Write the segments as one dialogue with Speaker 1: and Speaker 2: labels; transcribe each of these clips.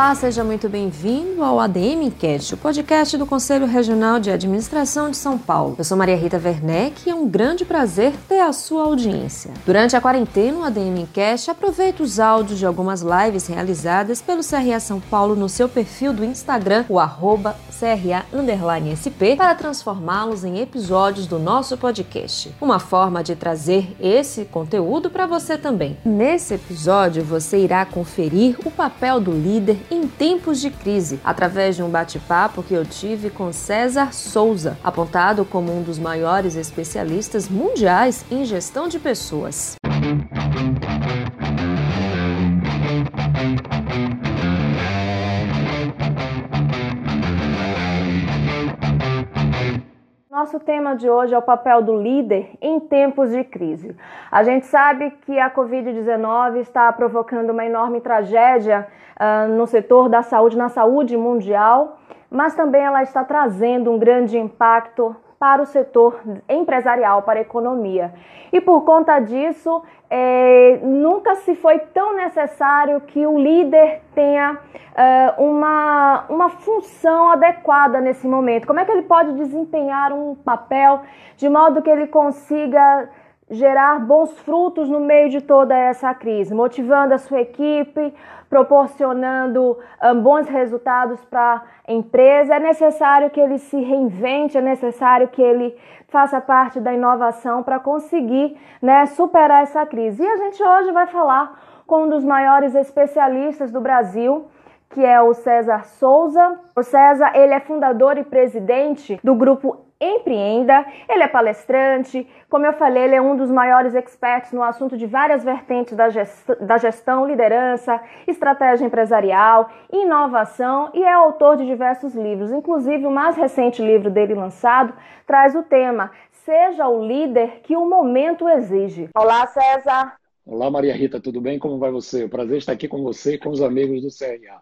Speaker 1: Olá, seja muito bem-vindo ao ADM Cast, o podcast do Conselho Regional de Administração de São Paulo. Eu sou Maria Rita Werneck e é um grande prazer ter a sua audiência. Durante a quarentena, o ADM Cast aproveita os áudios de algumas lives realizadas pelo CRA São Paulo no seu perfil do Instagram, o arroba CRA_SP, para transformá-los em episódios do nosso podcast. Uma forma de trazer esse conteúdo para você também. Nesse episódio, você irá conferir o papel do líder em tempos de crise, através de um bate-papo que eu tive com César Souza, apontado como um dos maiores especialistas mundiais em gestão de pessoas. Nosso tema de hoje é o papel do líder em tempos de crise. A gente sabe que a Covid-19 está provocando uma enorme tragédia uh, no setor da saúde, na saúde mundial, mas também ela está trazendo um grande impacto para o setor empresarial, para a economia. E por conta disso, é, nunca se foi tão necessário que o líder tenha é, uma, uma função adequada nesse momento. Como é que ele pode desempenhar um papel de modo que ele consiga gerar bons frutos no meio de toda essa crise, motivando a sua equipe, proporcionando um, bons resultados para a empresa. É necessário que ele se reinvente, é necessário que ele faça parte da inovação para conseguir né, superar essa crise. E a gente hoje vai falar com um dos maiores especialistas do Brasil, que é o César Souza. O César, ele é fundador e presidente do grupo Empreenda. Ele é palestrante, como eu falei, ele é um dos maiores experts no assunto de várias vertentes da gestão, da gestão liderança, estratégia empresarial, inovação e é autor de diversos livros. Inclusive, o mais recente livro dele lançado traz o tema Seja o líder que o momento exige. Olá, César.
Speaker 2: Olá, Maria Rita, tudo bem? Como vai você? Prazer estar aqui com você e com os amigos do CRA.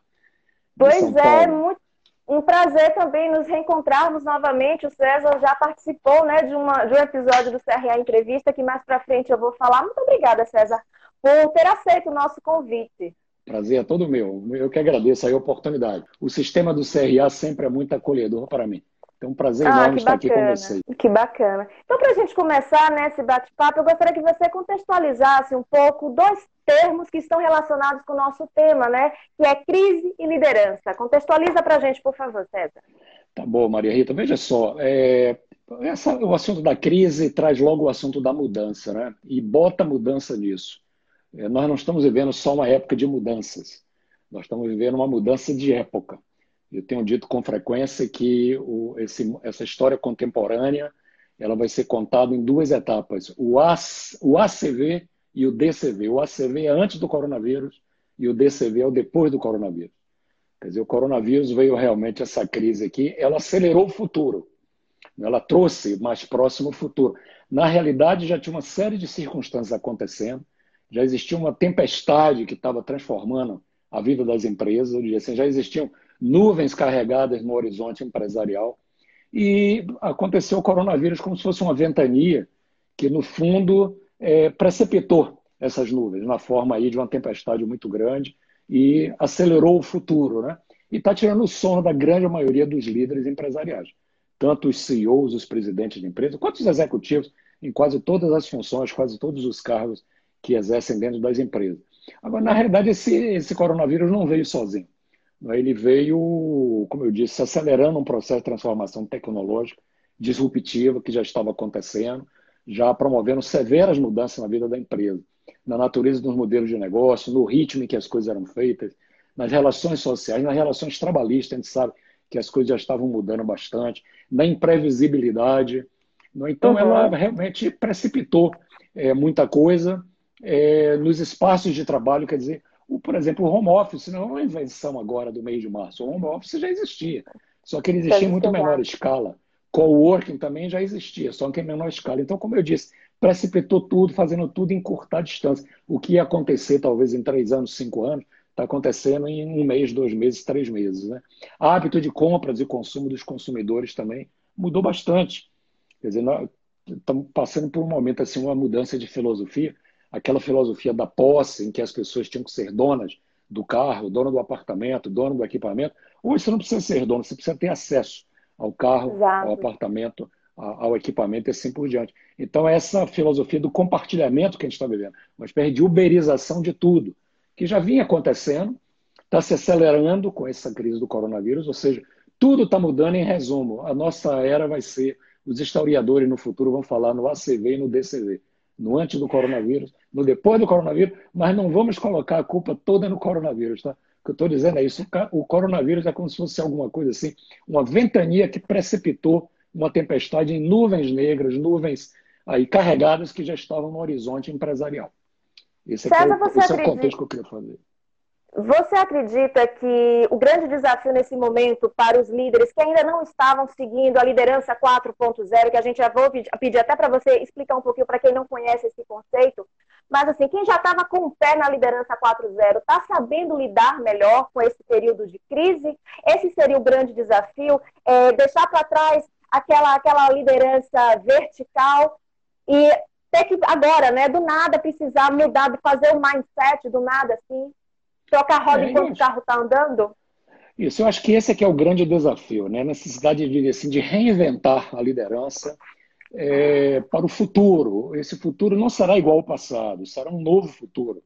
Speaker 1: Pois é, muito um prazer também nos reencontrarmos novamente. O César já participou né, de, uma, de um episódio do CRA Entrevista, que mais para frente eu vou falar. Muito obrigada, César, por ter aceito o nosso convite.
Speaker 2: Prazer é todo meu. Eu que agradeço a oportunidade. O sistema do CRA sempre é muito acolhedor para mim. Então, um prazer ah, enorme estar aqui com vocês.
Speaker 1: Que bacana. Então, para a gente começar né, bate-papo, eu gostaria que você contextualizasse um pouco dois termos que estão relacionados com o nosso tema, né? Que é crise e liderança. Contextualiza para a gente, por favor, César.
Speaker 2: Tá bom, Maria Rita. Veja só, é, essa, o assunto da crise traz logo o assunto da mudança, né? E bota mudança nisso. É, nós não estamos vivendo só uma época de mudanças. Nós estamos vivendo uma mudança de época. Eu tenho dito com frequência que o, esse, essa história contemporânea ela vai ser contada em duas etapas: o, o ACV e o DCV. O ACV é antes do coronavírus e o DCV é o depois do coronavírus. Quer dizer, o coronavírus veio realmente essa crise aqui, ela acelerou o futuro, ela trouxe mais próximo o futuro. Na realidade, já tinha uma série de circunstâncias acontecendo, já existia uma tempestade que estava transformando a vida das empresas, assim, já existiam nuvens carregadas no horizonte empresarial. E aconteceu o coronavírus como se fosse uma ventania que, no fundo, é, precipitou essas nuvens na forma aí de uma tempestade muito grande e acelerou o futuro, né? E está tirando o sono da grande maioria dos líderes empresariais, tanto os CEOs, os presidentes de empresas, quanto os executivos em quase todas as funções, quase todos os cargos que exercem dentro das empresas. Agora, na realidade, esse, esse coronavírus não veio sozinho. Ele veio, como eu disse, acelerando um processo de transformação tecnológica disruptiva que já estava acontecendo, já promovendo severas mudanças na vida da empresa, na natureza dos modelos de negócio, no ritmo em que as coisas eram feitas, nas relações sociais, nas relações trabalhistas, a gente sabe que as coisas já estavam mudando bastante, na imprevisibilidade. Então, uhum. ela realmente precipitou é, muita coisa é, nos espaços de trabalho, quer dizer, o, por exemplo, o home office não é uma invenção agora do mês de março. O home office já existia, só que ele existia em muito menor escala. Coworking também já existia, só que em menor escala. Então, como eu disse, precipitou tudo, fazendo tudo em curta distância. O que ia acontecer talvez em três anos, cinco anos, está acontecendo em um mês, dois meses, três meses. Né? Hábito de compras e consumo dos consumidores também mudou bastante. Quer dizer, nós estamos passando por um momento assim, uma mudança de filosofia aquela filosofia da posse, em que as pessoas tinham que ser donas do carro, dono do apartamento, dono do equipamento. Hoje você não precisa ser dono, você precisa ter acesso ao carro, Exato. ao apartamento, ao equipamento e assim por diante. Então, essa filosofia do compartilhamento que a gente está vivendo, uma espécie de uberização de tudo, que já vinha acontecendo, está se acelerando com essa crise do coronavírus, ou seja, tudo está mudando em resumo. A nossa era vai ser, os historiadores no futuro vão falar no ACV e no DCV, no antes do coronavírus, no depois do coronavírus, mas não vamos colocar a culpa toda no coronavírus, tá? O que eu estou dizendo é isso, o coronavírus é como se fosse alguma coisa assim, uma ventania que precipitou uma tempestade em nuvens negras, nuvens aí carregadas que já estavam no horizonte empresarial. Esse, César, é, o, esse é o contexto que eu queria fazer.
Speaker 3: Você acredita que o grande desafio nesse momento para os líderes que ainda não estavam seguindo a liderança 4.0, que a gente já vou pedir até para você explicar um pouquinho para quem não conhece esse conceito, mas assim, quem já estava com o pé na liderança 4.0 está sabendo lidar melhor com esse período de crise? Esse seria o grande desafio, é, deixar para trás aquela, aquela liderança vertical e ter que agora, né, do nada precisar mudar, fazer o mindset do nada assim, trocar roda é, enquanto o carro está andando?
Speaker 2: Isso, eu acho que esse é que é o grande desafio, né? A necessidade de, assim, de reinventar a liderança é, para o futuro. Esse futuro não será igual ao passado, será um novo futuro.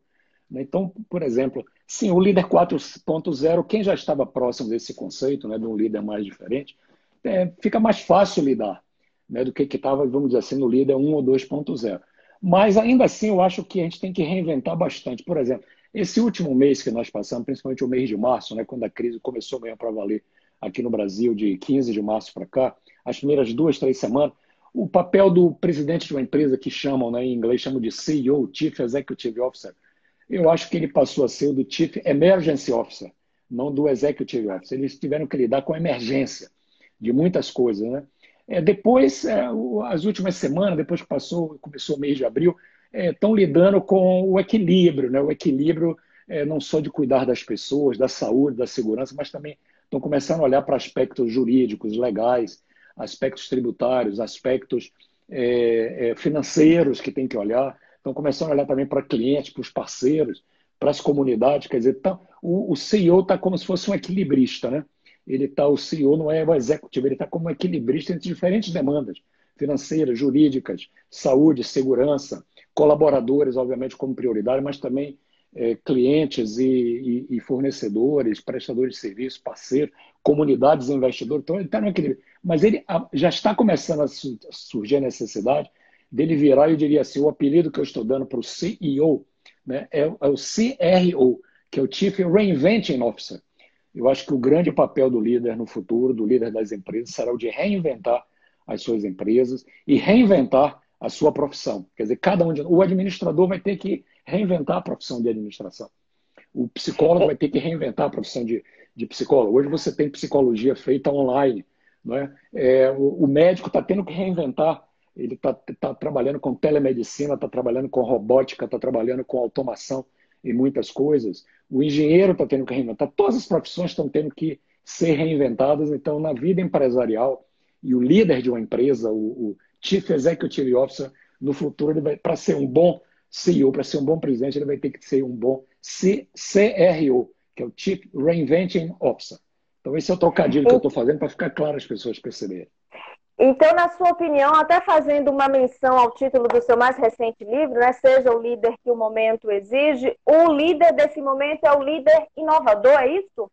Speaker 2: Né? Então, por exemplo, sim, o líder 4.0, quem já estava próximo desse conceito, né, de um líder mais diferente, é, fica mais fácil lidar né, do que estava, vamos dizer assim, no líder 1 ou 2.0. Mas ainda assim, eu acho que a gente tem que reinventar bastante. Por exemplo, esse último mês que nós passamos, principalmente o mês de março, né, quando a crise começou mesmo para valer aqui no Brasil, de 15 de março para cá, as primeiras duas, três semanas, o papel do presidente de uma empresa que chamam, né, em inglês chamam de CEO, Chief Executive Officer, eu acho que ele passou a ser o do Chief Emergency Officer, não do Executive Officer. Eles tiveram que lidar com a emergência de muitas coisas, né? É, depois, é, as últimas semanas, depois que passou, começou o mês de abril, estão é, lidando com o equilíbrio, né? o equilíbrio é, não só de cuidar das pessoas, da saúde, da segurança, mas também estão começando a olhar para aspectos jurídicos, legais, aspectos tributários, aspectos é, é, financeiros que tem que olhar, estão começando a olhar também para clientes, para os parceiros, para as comunidades, quer dizer, tá, o, o CEO está como se fosse um equilibrista, né? ele está, o CEO não é o executivo, ele está como equilibrista entre diferentes demandas financeiras, jurídicas, saúde, segurança, colaboradores, obviamente, como prioridade, mas também é, clientes e, e, e, fornecedores, prestadores de serviço, parceiros, comunidades investidores. Então, ele está no equilíbrio. Mas ele já está começando a surgir a necessidade dele virar, eu diria assim, o apelido que eu estou dando para o CEO né, é, é o CRO, que é o Chief Reinventing Officer eu acho que o grande papel do líder no futuro, do líder das empresas, será o de reinventar as suas empresas e reinventar a sua profissão. Quer dizer, cada um de, o administrador vai ter que reinventar a profissão de administração. O psicólogo vai ter que reinventar a profissão de, de psicólogo. Hoje você tem psicologia feita online. Não é? é o, o médico está tendo que reinventar. Ele está tá trabalhando com telemedicina, está trabalhando com robótica, está trabalhando com automação em muitas coisas. O engenheiro está tendo que reinventar. Todas as profissões estão tendo que ser reinventadas. Então, na vida empresarial, e o líder de uma empresa, o, o Chief Executive Officer, no futuro, para ser um bom CEO, para ser um bom presidente, ele vai ter que ser um bom C CRO, que é o Chief Reinventing Officer. Então, esse é o trocadilho que eu estou fazendo para ficar claro as pessoas perceberem.
Speaker 3: Então, na sua opinião, até fazendo uma menção ao título do seu mais recente livro, né, Seja o líder que o momento exige, o líder desse momento é o líder inovador, é isso?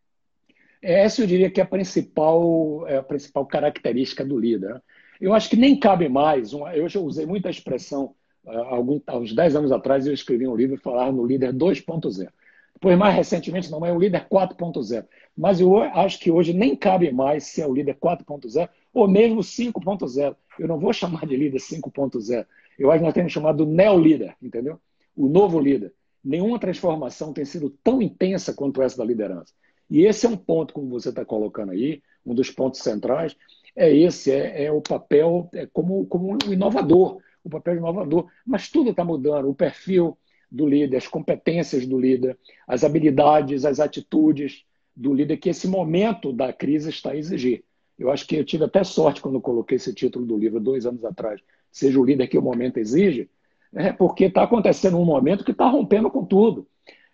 Speaker 2: Essa eu diria que é a principal, é a principal característica do líder. Né? Eu acho que nem cabe mais, uma, eu já usei muita expressão, algum, há uns 10 anos atrás eu escrevi um livro falando no líder 2.0. Depois, mais recentemente, não é o líder 4.0. Mas eu acho que hoje nem cabe mais se é o líder 4.0 ou mesmo 5.0. Eu não vou chamar de líder 5.0. Eu acho que nós temos chamado de neo-líder, entendeu? O novo líder. Nenhuma transformação tem sido tão intensa quanto essa da liderança. E esse é um ponto, como você está colocando aí, um dos pontos centrais, é esse, é, é o papel é como, como um inovador, o papel inovador. Mas tudo está mudando, o perfil do líder, as competências do líder, as habilidades, as atitudes do líder que esse momento da crise está a exigir. Eu acho que eu tive até sorte quando coloquei esse título do livro dois anos atrás. Seja o líder que o momento exige, é porque está acontecendo um momento que está rompendo com tudo.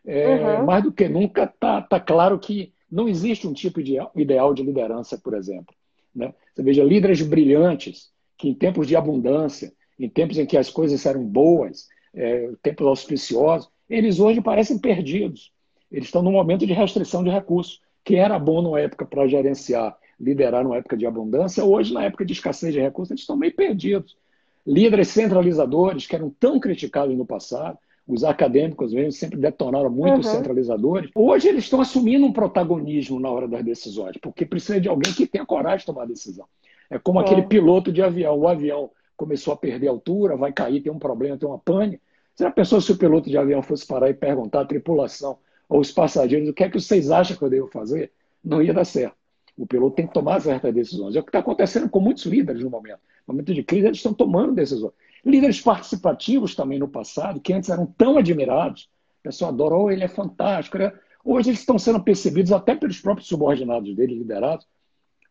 Speaker 2: é, uhum. mais do que nunca está tá claro que não existe um tipo de ideal de liderança, por exemplo. Né? Você veja líderes brilhantes que em tempos de abundância, em tempos em que as coisas eram boas, é, tempos auspiciosos, eles hoje parecem perdidos. Eles estão num momento de restrição de recursos, que era bom na época para gerenciar, liderar numa época de abundância, hoje, na época de escassez de recursos, eles estão meio perdidos. Líderes centralizadores, que eram tão criticados no passado, os acadêmicos mesmo sempre detonaram muito uhum. os centralizadores. Hoje eles estão assumindo um protagonismo na hora das decisões, porque precisa de alguém que tenha coragem de tomar a decisão. É como é. aquele piloto de avião. O avião começou a perder altura, vai cair, tem um problema, tem uma pane. Você já pensou se o piloto de avião fosse parar e perguntar à tripulação ou os passageiros o que é que vocês acham que eu devo fazer? Não ia dar certo. O piloto tem que tomar certas decisões. É o que está acontecendo com muitos líderes no momento. No momento de crise, eles estão tomando decisões. Líderes participativos também no passado, que antes eram tão admirados, o pessoal adorou, ele é fantástico. Né? Hoje eles estão sendo percebidos até pelos próprios subordinados dele, liderados,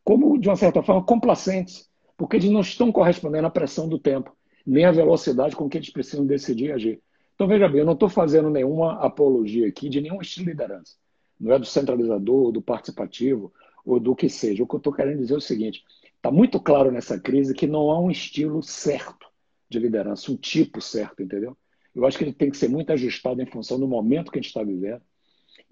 Speaker 2: como, de uma certa forma, complacentes, porque eles não estão correspondendo à pressão do tempo, nem à velocidade com que eles precisam decidir e agir. Então, veja bem, eu não estou fazendo nenhuma apologia aqui de nenhum estilo de liderança. Não é do centralizador, do participativo, ou do que seja. O que eu estou querendo dizer é o seguinte: está muito claro nessa crise que não há um estilo certo de liderança, um tipo certo, entendeu? Eu acho que ele tem que ser muito ajustado em função do momento que a gente está vivendo.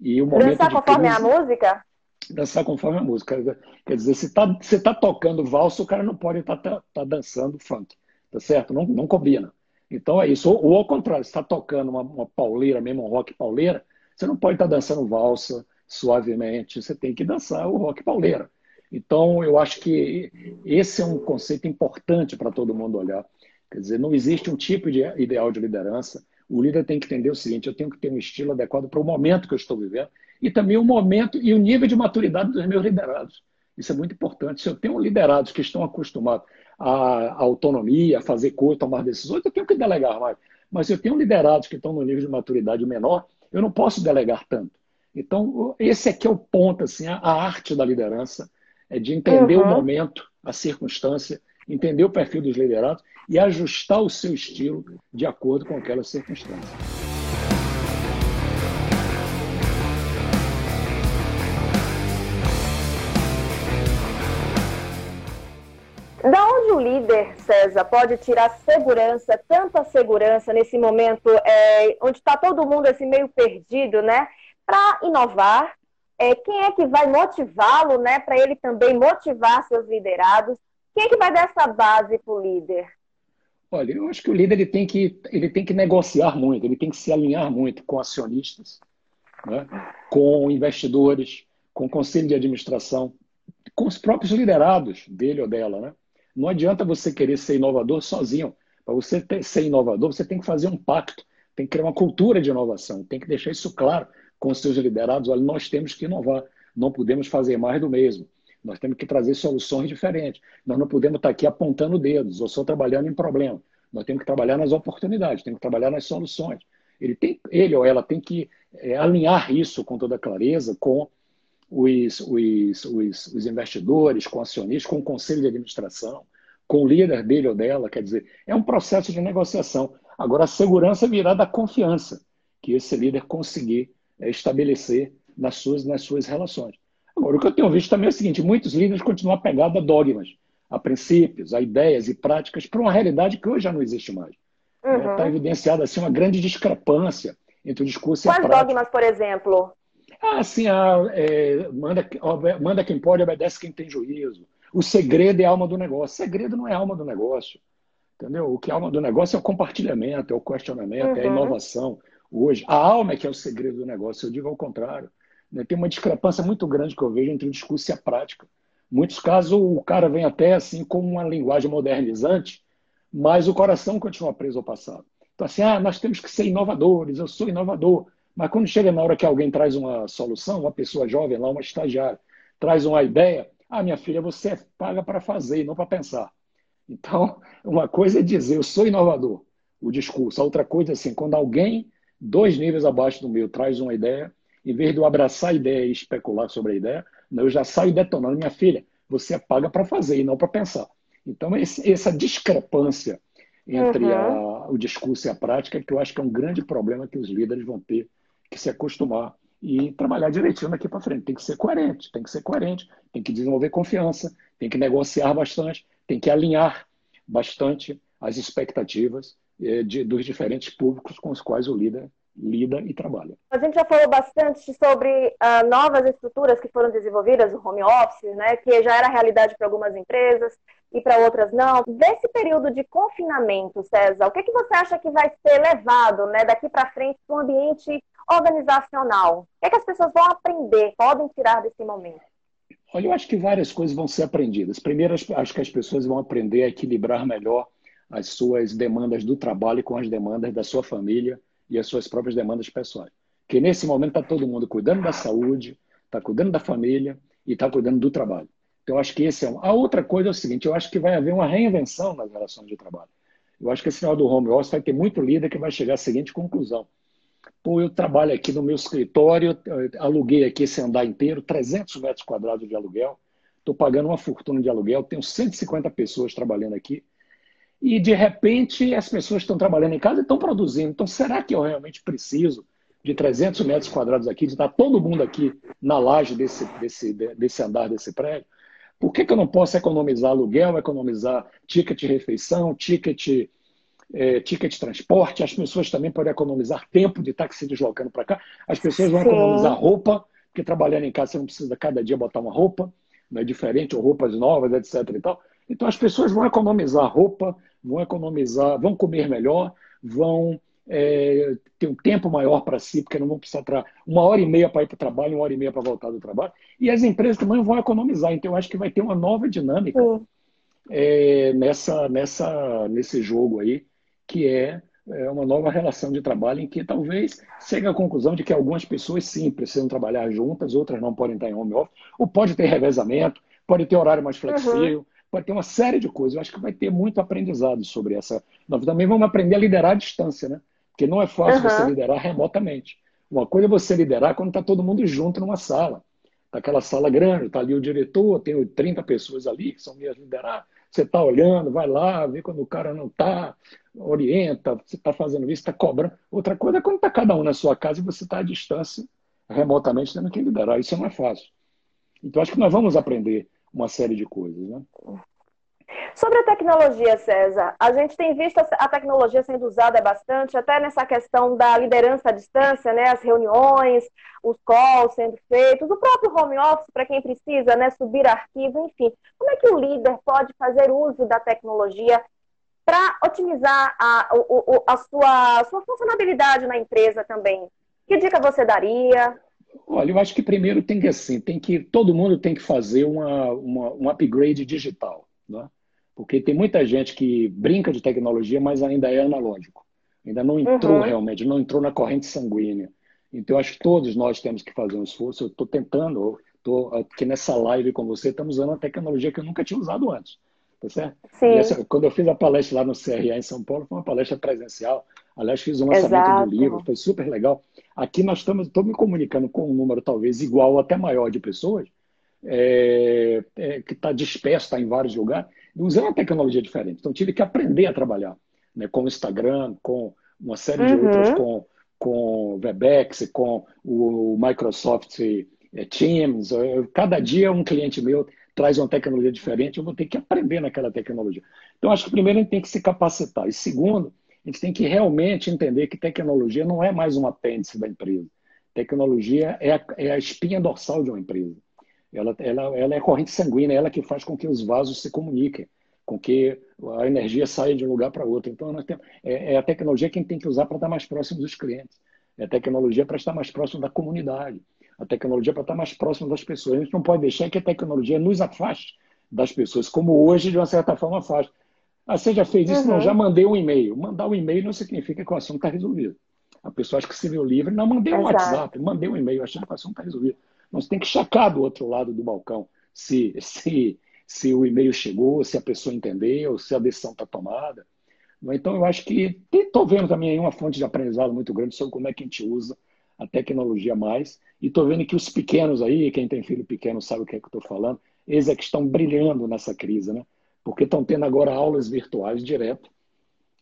Speaker 3: E o momento dançar conforme crise, a música?
Speaker 2: Dançar conforme a música. Quer dizer, se está se tá tocando valsa, o cara não pode estar tá, tá, tá dançando funk, tá certo? Não, não combina. Então é isso. Ou, ou ao contrário, se está tocando uma, uma pauleira mesmo, um rock pauleira, você não pode estar tá dançando valsa suavemente, você tem que dançar o rock pauleira. Então, eu acho que esse é um conceito importante para todo mundo olhar. Quer dizer, não existe um tipo de ideal de liderança. O líder tem que entender o seguinte: eu tenho que ter um estilo adequado para o momento que eu estou vivendo e também o momento e o nível de maturidade dos meus liderados. Isso é muito importante. Se eu tenho liderados que estão acostumados à autonomia, a fazer coisas, tomar decisões, eu tenho que delegar mais. Mas se eu tenho liderados que estão no nível de maturidade menor, eu não posso delegar tanto. Então, esse aqui é o ponto, assim, a arte da liderança é de entender uhum. o momento, a circunstância, entender o perfil dos liderados e ajustar o seu estilo de acordo com aquela circunstância.
Speaker 3: Da onde o líder, César, pode tirar segurança, tanta segurança nesse momento é, onde está todo mundo assim meio perdido, né? Para inovar, é, quem é que vai motivá-lo, né? Para ele também motivar seus liderados? Quem é que vai dar essa base para o líder?
Speaker 2: Olha, eu acho que o líder ele tem que, ele tem que negociar muito, ele tem que se alinhar muito com acionistas, né? com investidores, com conselho de administração, com os próprios liderados dele ou dela. Né? Não adianta você querer ser inovador sozinho. Para você ter, ser inovador, você tem que fazer um pacto, tem que criar uma cultura de inovação, tem que deixar isso claro com os seus liderados. Olha, nós temos que inovar, não podemos fazer mais do mesmo. Nós temos que trazer soluções diferentes. Nós não podemos estar aqui apontando dedos ou só trabalhando em problema. Nós temos que trabalhar nas oportunidades, temos que trabalhar nas soluções. Ele, tem, ele ou ela tem que é, alinhar isso com toda clareza com os, os, os, os investidores, com acionistas, com o conselho de administração, com o líder dele ou dela. Quer dizer, é um processo de negociação. Agora, a segurança virá da confiança que esse líder conseguir é, estabelecer nas suas, nas suas relações. Agora, o que eu tenho visto também é o seguinte: muitos líderes continuam apegados a dogmas, a princípios, a ideias e práticas para uma realidade que hoje já não existe mais. Está uhum. Tá evidenciada assim, uma grande discrepância entre o discurso
Speaker 3: Quais
Speaker 2: e a
Speaker 3: prática. Quais dogmas, por exemplo?
Speaker 2: Ah, assim, a, é, manda, manda quem pode, obedece quem tem juízo. O segredo é a alma do negócio. O segredo não é a alma do negócio. Entendeu? O que é a alma do negócio é o compartilhamento, é o questionamento, uhum. é a uhum. inovação. Hoje, a alma é que é o segredo do negócio. Eu digo ao contrário. Né? Tem uma discrepância muito grande que eu vejo entre o discurso e a prática. Em muitos casos, o cara vem até assim com uma linguagem modernizante, mas o coração continua preso ao passado. Então, assim, ah, nós temos que ser inovadores, eu sou inovador. Mas quando chega na hora que alguém traz uma solução, uma pessoa jovem lá, uma estagiária, traz uma ideia, ah, minha filha, você é paga para fazer e não para pensar. Então, uma coisa é dizer, eu sou inovador, o discurso. A outra coisa é assim, quando alguém, dois níveis abaixo do meu, traz uma ideia, em vez de eu abraçar a ideia e especular sobre a ideia, eu já saio detonando. Minha filha, você é paga para fazer e não para pensar. Então, esse, essa discrepância entre uhum. a, o discurso e a prática, que eu acho que é um grande problema que os líderes vão ter que se acostumar e trabalhar direitinho daqui para frente. Tem que ser coerente, tem que ser coerente, tem que desenvolver confiança, tem que negociar bastante, tem que alinhar bastante as expectativas eh, de, dos diferentes públicos com os quais o líder lida e trabalha.
Speaker 3: A gente já falou bastante sobre uh, novas estruturas que foram desenvolvidas, o home office, né, que já era realidade para algumas empresas e para outras não. Desse período de confinamento, César, o que, que você acha que vai ser levado né, daqui para frente para o ambiente organizacional? O que, é que as pessoas vão aprender, podem tirar desse momento?
Speaker 2: Olha, eu acho que várias coisas vão ser aprendidas. Primeiro, acho que as pessoas vão aprender a equilibrar melhor as suas demandas do trabalho com as demandas da sua família e as suas próprias demandas pessoais. Porque nesse momento está todo mundo cuidando da saúde, está cuidando da família e está cuidando do trabalho. Então, eu acho que esse é um. A outra coisa é o seguinte: eu acho que vai haver uma reinvenção nas relações de trabalho. Eu acho que esse final do home office vai ter muito líder que vai chegar à seguinte conclusão. Pô, eu trabalho aqui no meu escritório, aluguei aqui esse andar inteiro, 300 metros quadrados de aluguel, estou pagando uma fortuna de aluguel, tenho 150 pessoas trabalhando aqui, e de repente as pessoas estão trabalhando em casa e estão produzindo. Então, será que eu realmente preciso de 300 metros quadrados aqui, de estar todo mundo aqui na laje desse, desse, desse andar desse prédio? Por que, que eu não posso economizar aluguel, economizar ticket refeição, ticket, é, ticket de transporte? As pessoas também podem economizar tempo de estar se deslocando para cá. As pessoas vão Sim. economizar roupa, porque trabalhando em casa você não precisa cada dia botar uma roupa, não é diferente, ou roupas novas, etc. E tal. Então as pessoas vão economizar roupa, vão economizar, vão comer melhor, vão é, ter um tempo maior para si, porque não vão precisar uma hora e meia para ir para o trabalho, uma hora e meia para voltar do trabalho. E as empresas também vão economizar. Então eu acho que vai ter uma nova dinâmica é, nessa, nessa, nesse jogo aí, que é, é uma nova relação de trabalho em que talvez chegue à conclusão de que algumas pessoas sim precisam trabalhar juntas, outras não podem estar em home office, ou pode ter revezamento, pode ter horário mais flexível. Uhum vai ter uma série de coisas. Eu acho que vai ter muito aprendizado sobre essa. Nós também vamos aprender a liderar à distância, né? Porque não é fácil uhum. você liderar remotamente. Uma coisa é você liderar quando está todo mundo junto numa sala. Está aquela sala grande, está ali o diretor, tem 30 pessoas ali que são minhas liderar. Você está olhando, vai lá, vê quando o cara não está, orienta, você está fazendo isso, está cobrando. Outra coisa é quando está cada um na sua casa e você está à distância, remotamente, tendo que liderar. Isso não é fácil. Então, acho que nós vamos aprender uma série de coisas. Né?
Speaker 3: Sobre a tecnologia, César, a gente tem visto a tecnologia sendo usada bastante, até nessa questão da liderança à distância, né? As reuniões, os calls sendo feitos, o próprio home office para quem precisa, né? Subir arquivo, enfim. Como é que o líder pode fazer uso da tecnologia para otimizar a, a, sua, sua funcionabilidade na empresa também? Que dica você daria?
Speaker 2: Olha, eu acho que primeiro tem que assim, tem que todo mundo tem que fazer uma, uma um upgrade digital, né? Porque tem muita gente que brinca de tecnologia, mas ainda é analógico, ainda não entrou uhum. realmente, não entrou na corrente sanguínea. Então, eu acho que todos nós temos que fazer um esforço. Eu estou tentando, estou aqui nessa live com você, estamos usando uma tecnologia que eu nunca tinha usado antes. Tá certo? Essa, quando eu fiz a palestra lá no CRA em São Paulo, foi uma palestra presencial. Aliás, fiz um lançamento Exato. do livro, foi super legal. Aqui nós estamos, estou me comunicando com um número talvez igual ou até maior de pessoas, é, é, que está disperso, está em vários lugares, usando uma tecnologia diferente. Então, tive que aprender a trabalhar né, com o Instagram, com uma série uhum. de outras, com, com Webex, com o Microsoft é, Teams. Cada dia um cliente meu traz uma tecnologia diferente, eu vou ter que aprender naquela tecnologia. Então, acho que primeiro a gente tem que se capacitar. E segundo, a gente tem que realmente entender que tecnologia não é mais um apêndice da empresa. Tecnologia é a, é a espinha dorsal de uma empresa. Ela, ela, ela é a corrente sanguínea, ela que faz com que os vasos se comuniquem, com que a energia saia de um lugar para outro. Então, nós temos, é, é a tecnologia que a gente tem que usar para estar mais próximo dos clientes. É a tecnologia para estar mais próximo da comunidade. A tecnologia para estar mais próximo das pessoas. A gente não pode deixar que a tecnologia nos afaste das pessoas, como hoje, de uma certa forma, faz. Ah, você já fez isso? Uhum. Não, já mandei um e-mail. Mandar um e-mail não significa que o assunto está resolvido. A pessoa acha que se viu livre, não, mandei um Exato. WhatsApp, mandei um e-mail, achando que o assunto está resolvido. Nós tem que checar do outro lado do balcão se, se, se o e-mail chegou, se a pessoa entendeu, se a decisão está tomada. Então, eu acho que estou vendo também uma fonte de aprendizado muito grande sobre como é que a gente usa a tecnologia mais. E estou vendo que os pequenos aí, quem tem filho pequeno sabe o que é que estou falando, eles é que estão brilhando nessa crise, né? Porque estão tendo agora aulas virtuais direto.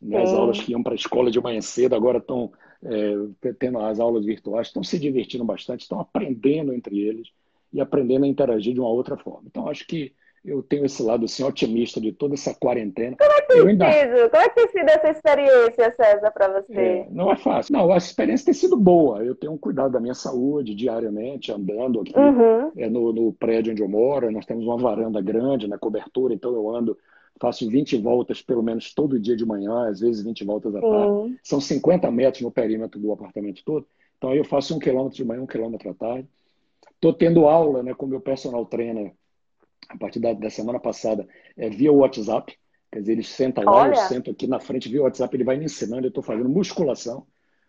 Speaker 2: Né? As aulas que iam para a escola de manhã cedo agora estão é, tendo as aulas virtuais, estão se divertindo bastante, estão aprendendo entre eles e aprendendo a interagir de uma outra forma. Então, acho que eu tenho esse lado assim, otimista de toda essa quarentena.
Speaker 3: Como é que tem ainda... sido? Como é que tem sido essa experiência, César, para você?
Speaker 2: É, não é fácil. Não, a experiência tem sido boa. Eu tenho um cuidado da minha saúde diariamente, andando aqui uhum. é, no, no, prédio onde eu moro. Nós temos uma varanda grande na cobertura, então eu ando, faço 20 voltas pelo menos todo dia de manhã, às vezes 20 voltas à tarde. São 50 metros no perímetro do apartamento todo. Então aí eu faço um quilômetro de manhã, um quilômetro à tarde. Estou tendo aula né, com o meu personal trainer a partir da, da semana passada, é via WhatsApp. Quer dizer, ele senta lá, Olha. eu sento aqui na frente via WhatsApp, ele vai me ensinando, eu estou fazendo musculação,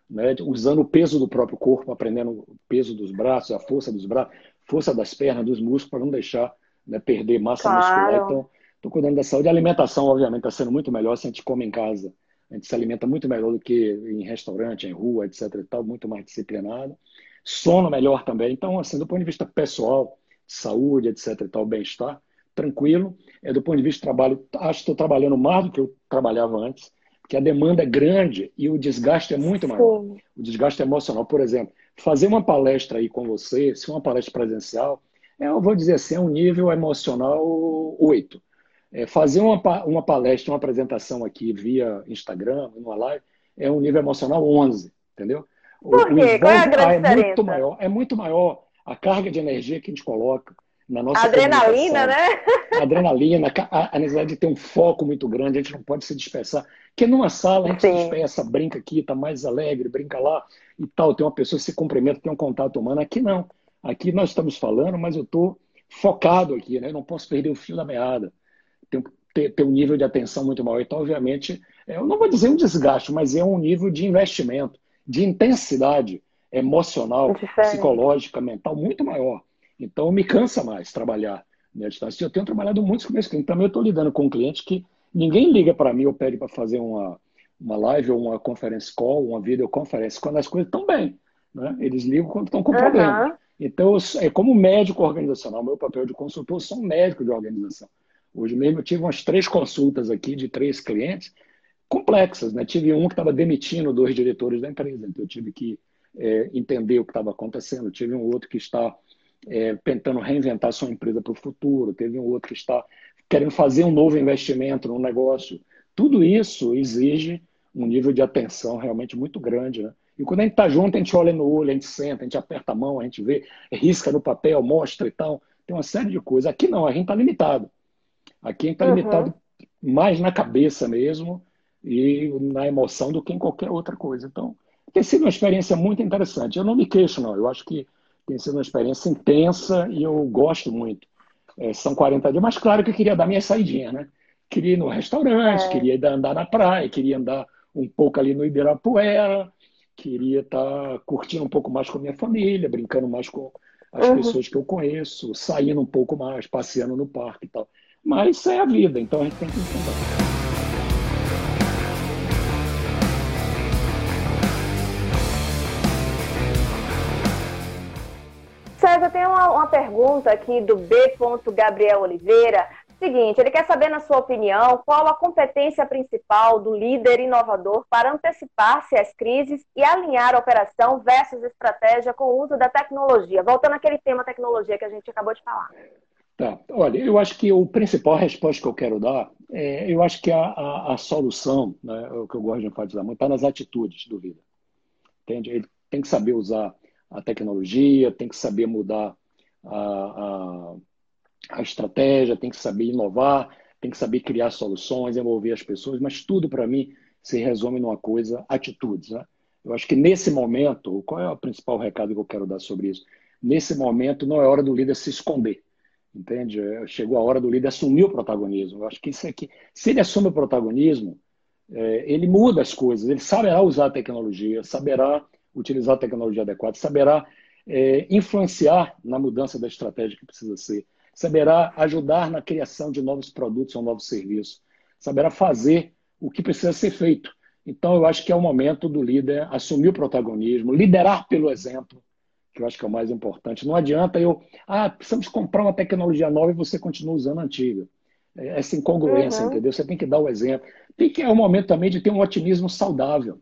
Speaker 2: né, usando o peso do próprio corpo, aprendendo o peso dos braços, a força dos braços, força das pernas, dos músculos, para não deixar né, perder massa claro. muscular. Então, estou cuidando da saúde. A alimentação, obviamente, está sendo muito melhor se a gente come em casa. A gente se alimenta muito melhor do que em restaurante, em rua, etc. E tal, muito mais disciplinado. Sono melhor também. Então, assim, do ponto de vista pessoal, saúde, etc. e tal, bem-estar, tranquilo. É, do ponto de vista de trabalho, acho que estou trabalhando mais do que eu trabalhava antes, porque a demanda é grande e o desgaste é muito maior. O desgaste emocional, por exemplo, fazer uma palestra aí com você, se uma palestra presencial, é, eu vou dizer assim, é um nível emocional 8. É, fazer uma, uma palestra, uma apresentação aqui via Instagram, numa live, é um nível emocional 11, entendeu?
Speaker 3: Por quê? O Qual é a grande
Speaker 2: é muito maior, é muito maior a carga de energia que a gente coloca na nossa
Speaker 3: adrenalina, né?
Speaker 2: Adrenalina, a, a, necessidade de ter um foco muito grande, a gente não pode se dispersar. Porque numa sala a gente Sim. se dispersa, brinca aqui, está mais alegre, brinca lá e tal, tem uma pessoa que se cumprimenta, tem um contato humano. Aqui não. Aqui nós estamos falando, mas eu estou focado aqui, né? Eu não posso perder o fio da meada. Ter, ter um nível de atenção muito maior. Então, obviamente, eu não vou dizer um desgaste, mas é um nível de investimento, de intensidade emocional, Diferente. psicológica, mental muito maior. Então me cansa mais trabalhar à distância. Eu tenho trabalhado muito com meus clientes. Também eu estou lidando com um cliente que ninguém liga para mim ou pede para fazer uma, uma live ou uma conference call, uma videoconferência, quando as coisas estão bem. Né? Eles ligam quando estão com uhum. problema. Então, é como médico organizacional, meu papel de consultor, eu sou um médico de organização. Hoje mesmo eu tive umas três consultas aqui de três clientes complexas. Né? Tive um que estava demitindo dois diretores da empresa, então eu tive que é, entender o que estava acontecendo. Tive um outro que está é, tentando reinventar sua empresa para o futuro. Teve um outro que está querendo fazer um novo investimento no negócio. Tudo isso exige um nível de atenção realmente muito grande. Né? E quando a gente está junto, a gente olha no olho, a gente senta, a gente aperta a mão, a gente vê, risca no papel, mostra e tal. Tem uma série de coisas. Aqui não, a gente está limitado. Aqui a gente está uhum. limitado mais na cabeça mesmo e na emoção do que em qualquer outra coisa. Então, tem sido uma experiência muito interessante. Eu não me queixo, não. Eu acho que tem sido uma experiência intensa e eu gosto muito. É, são 40 dias, mas claro que eu queria dar minha saidinha, né? Queria ir no restaurante, é. queria andar na praia, queria andar um pouco ali no Ibirapuera, queria estar tá curtindo um pouco mais com a minha família, brincando mais com as uhum. pessoas que eu conheço, saindo um pouco mais, passeando no parque e tal. Mas isso é a vida, então a gente tem que entender.
Speaker 3: César, tem uma, uma pergunta aqui do B. Gabriel Oliveira. Seguinte, ele quer saber, na sua opinião, qual a competência principal do líder inovador para antecipar-se às crises e alinhar a operação versus estratégia com o uso da tecnologia? Voltando àquele tema tecnologia que a gente acabou de falar.
Speaker 2: Tá. Olha, eu acho que o principal resposta que eu quero dar, é, eu acho que a, a, a solução, né, é o que eu gosto de enfatizar muito, está nas atitudes do líder. Entende? Ele tem que saber usar a tecnologia, tem que saber mudar a, a, a estratégia, tem que saber inovar, tem que saber criar soluções, envolver as pessoas, mas tudo para mim se resume numa coisa, atitudes. Né? Eu acho que nesse momento, qual é o principal recado que eu quero dar sobre isso? Nesse momento não é hora do líder se esconder, entende? Chegou a hora do líder assumir o protagonismo. Eu acho que isso aqui, se ele assume o protagonismo, é, ele muda as coisas, ele saberá usar a tecnologia, saberá utilizar a tecnologia adequada, saberá é, influenciar na mudança da estratégia que precisa ser, saberá ajudar na criação de novos produtos ou novos serviços, saberá fazer o que precisa ser feito. Então, eu acho que é o momento do líder assumir o protagonismo, liderar pelo exemplo, que eu acho que é o mais importante. Não adianta eu, ah, precisamos comprar uma tecnologia nova e você continua usando a antiga. É essa incongruência, uhum. entendeu? Você tem que dar o exemplo. Tem que é o momento também de ter um otimismo saudável.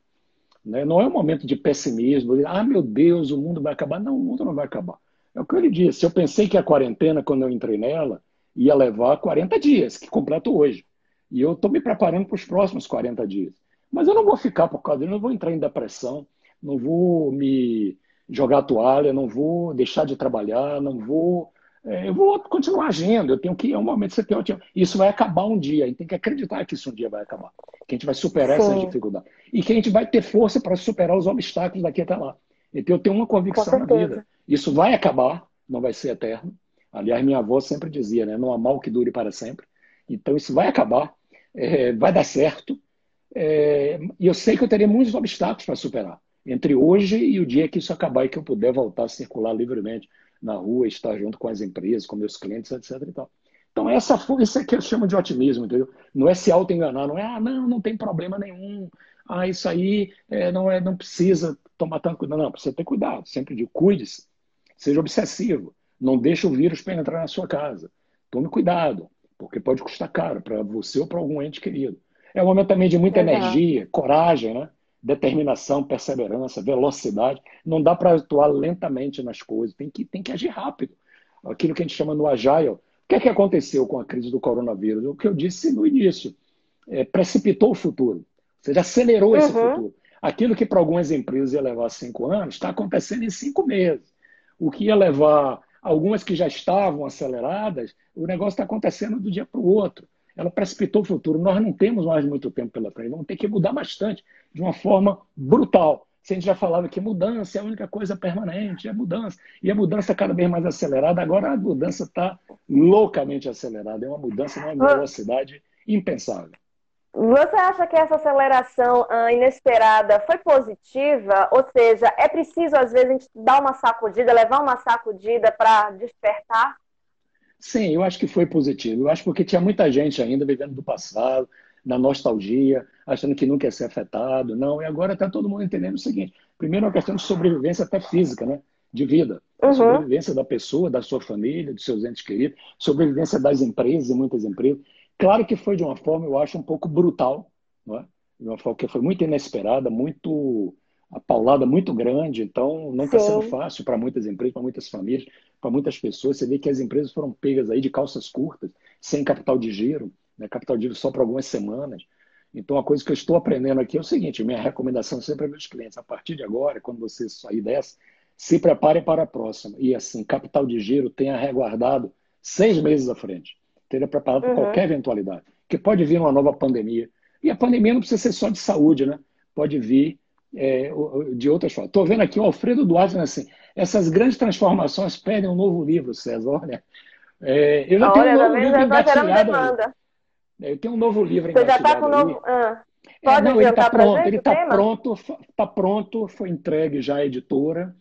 Speaker 2: Né? Não é um momento de pessimismo, de, ah, meu Deus, o mundo vai acabar. Não, o mundo não vai acabar. É o que ele disse. Eu pensei que a quarentena, quando eu entrei nela, ia levar 40 dias, que completo hoje. E eu estou me preparando para os próximos 40 dias. Mas eu não vou ficar por causa disso, não vou entrar em depressão, não vou me jogar a toalha, não vou deixar de trabalhar, não vou. É, eu vou continuar agindo, eu tenho que. É um momento que você tem. Isso vai acabar um dia, a gente tem que acreditar que isso um dia vai acabar. Que a gente vai superar Sim. essas dificuldades. E que a gente vai ter força para superar os obstáculos daqui até lá. Então eu tenho uma convicção na vida. Isso vai acabar, não vai ser eterno. Aliás, minha avó sempre dizia, né? Não há mal que dure para sempre. Então isso vai acabar, é, vai dar certo. É, e eu sei que eu teria muitos obstáculos para superar entre hoje e o dia que isso acabar e que eu puder voltar a circular livremente na rua, estar junto com as empresas, com meus clientes, etc. E tal. Então, essa, isso é que eu chamo de otimismo, entendeu? Não é se auto-enganar, não é, ah, não, não tem problema nenhum, ah, isso aí é, não, é, não precisa tomar tanto cuidado. Não, precisa ter cuidado, sempre digo, cuide-se, seja obsessivo, não deixe o vírus penetrar na sua casa. Tome cuidado, porque pode custar caro para você ou para algum ente querido. É um momento também de muita energia, coragem, né? Determinação, perseverança, velocidade. Não dá para atuar lentamente nas coisas, tem que, tem que agir rápido. Aquilo que a gente chama no agile. O que é que aconteceu com a crise do coronavírus? O que eu disse no início, é, precipitou o futuro, ou seja, acelerou esse uhum. futuro. Aquilo que para algumas empresas ia levar cinco anos, está acontecendo em cinco meses. O que ia levar algumas que já estavam aceleradas, o negócio está acontecendo do dia para o outro ela precipitou o futuro. Nós não temos mais muito tempo pela frente, vamos ter que mudar bastante, de uma forma brutal. Se a gente já falava que mudança é a única coisa permanente, é mudança. E a mudança cada vez mais acelerada, agora a mudança está loucamente acelerada. É uma mudança numa velocidade impensável.
Speaker 3: Você acha que essa aceleração uh, inesperada foi positiva? Ou seja, é preciso, às vezes, a gente dar uma sacudida, levar uma sacudida para despertar?
Speaker 2: Sim, eu acho que foi positivo. Eu acho porque tinha muita gente ainda vivendo do passado, na nostalgia, achando que nunca ia ser afetado. Não, e agora está todo mundo entendendo o seguinte: primeiro, é uma questão de sobrevivência até física, né? de vida. Uhum. Sobrevivência da pessoa, da sua família, dos seus entes queridos, sobrevivência das empresas e muitas empresas. Claro que foi de uma forma, eu acho, um pouco brutal, não é? de uma forma que foi muito inesperada, muito a paulada muito grande, então não está sendo fácil para muitas empresas, para muitas famílias, para muitas pessoas. Você vê que as empresas foram pegas aí de calças curtas, sem capital de giro, né? capital de giro só para algumas semanas. Então, a coisa que eu estou aprendendo aqui é o seguinte: minha recomendação sempre para meus clientes, a partir de agora, quando você sair dessa, se prepare para a próxima. E assim, capital de giro tenha reguardado seis meses à frente. Tenha preparado uhum. para qualquer eventualidade. Que pode vir uma nova pandemia. E a pandemia não precisa ser só de saúde, né? Pode vir é, de outras formas. Estou vendo aqui o Alfredo Duarte assim, essas grandes transformações pedem um novo livro, César. Olha, é, eu já Olha, tenho um novo livro engatilhado. Eu tenho um novo livro Você já está com novo... Ah, é, não, ele está pronto, ele está pronto, está pronto, foi entregue já à editora,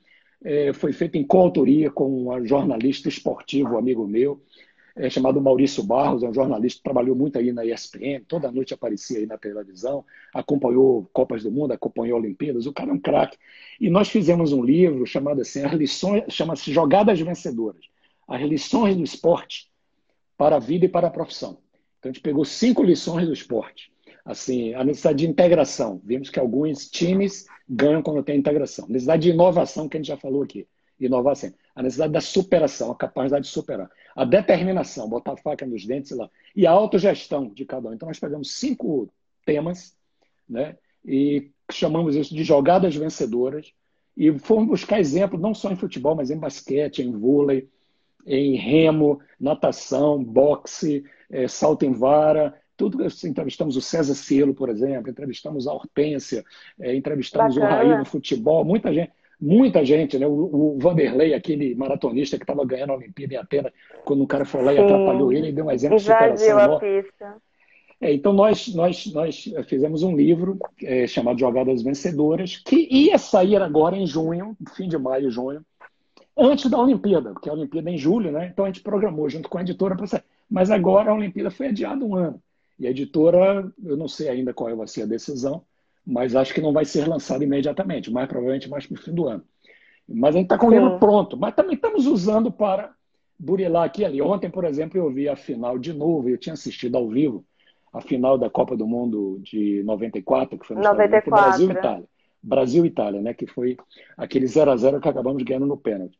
Speaker 2: é, foi feito em coautoria com um jornalista esportivo, amigo meu é, chamado Maurício Barros, é um jornalista que trabalhou muito aí na ESPN, toda noite aparecia aí na televisão, acompanhou Copas do Mundo, acompanhou Olimpíadas, o cara é um craque. E nós fizemos um livro chamado assim, as lições, chama-se Jogadas Vencedoras, as lições do esporte para a vida e para a profissão. Então a gente pegou cinco lições do esporte. Assim, a necessidade de integração. Vimos que alguns times ganham quando tem integração. A necessidade de inovação, que a gente já falou aqui. Inovar sempre. A necessidade da superação, a capacidade de superar a determinação, botar a faca nos dentes lá, e a autogestão de cada um. Então, nós pegamos cinco temas né, e chamamos isso de jogadas vencedoras e fomos buscar exemplos não só em futebol, mas em basquete, em vôlei, em remo, natação, boxe, é, salto em vara, tudo. Entrevistamos o César Cielo, por exemplo, entrevistamos a Hortência, é, entrevistamos Bacana. o Raí no futebol, muita gente muita gente, né? O, o Vanderlei, aquele maratonista que estava ganhando a Olimpíada em Atenas, quando um cara foi lá e Sim. atrapalhou ele, e deu um exemplo de superação. A pista. É, então nós, nós, nós fizemos um livro é, chamado Jogadas Vencedoras, que ia sair agora em junho, fim de maio, junho, antes da Olimpíada, porque a Olimpíada é em julho, né? Então a gente programou junto com a editora para sair. Mas agora a Olimpíada foi adiada um ano. E a editora, eu não sei ainda qual vai ser a decisão, mas acho que não vai ser lançado imediatamente, mais provavelmente mais para o fim do ano. Mas a gente está com o livro pronto, mas também estamos usando para burilar aqui e ali. Ontem, por exemplo, eu vi a final de novo, eu tinha assistido ao vivo a final da Copa do Mundo de 94, que foi no 94. Brasil e Itália. Brasil e Itália, né? Que foi aquele 0 a 0 que acabamos ganhando no pênalti.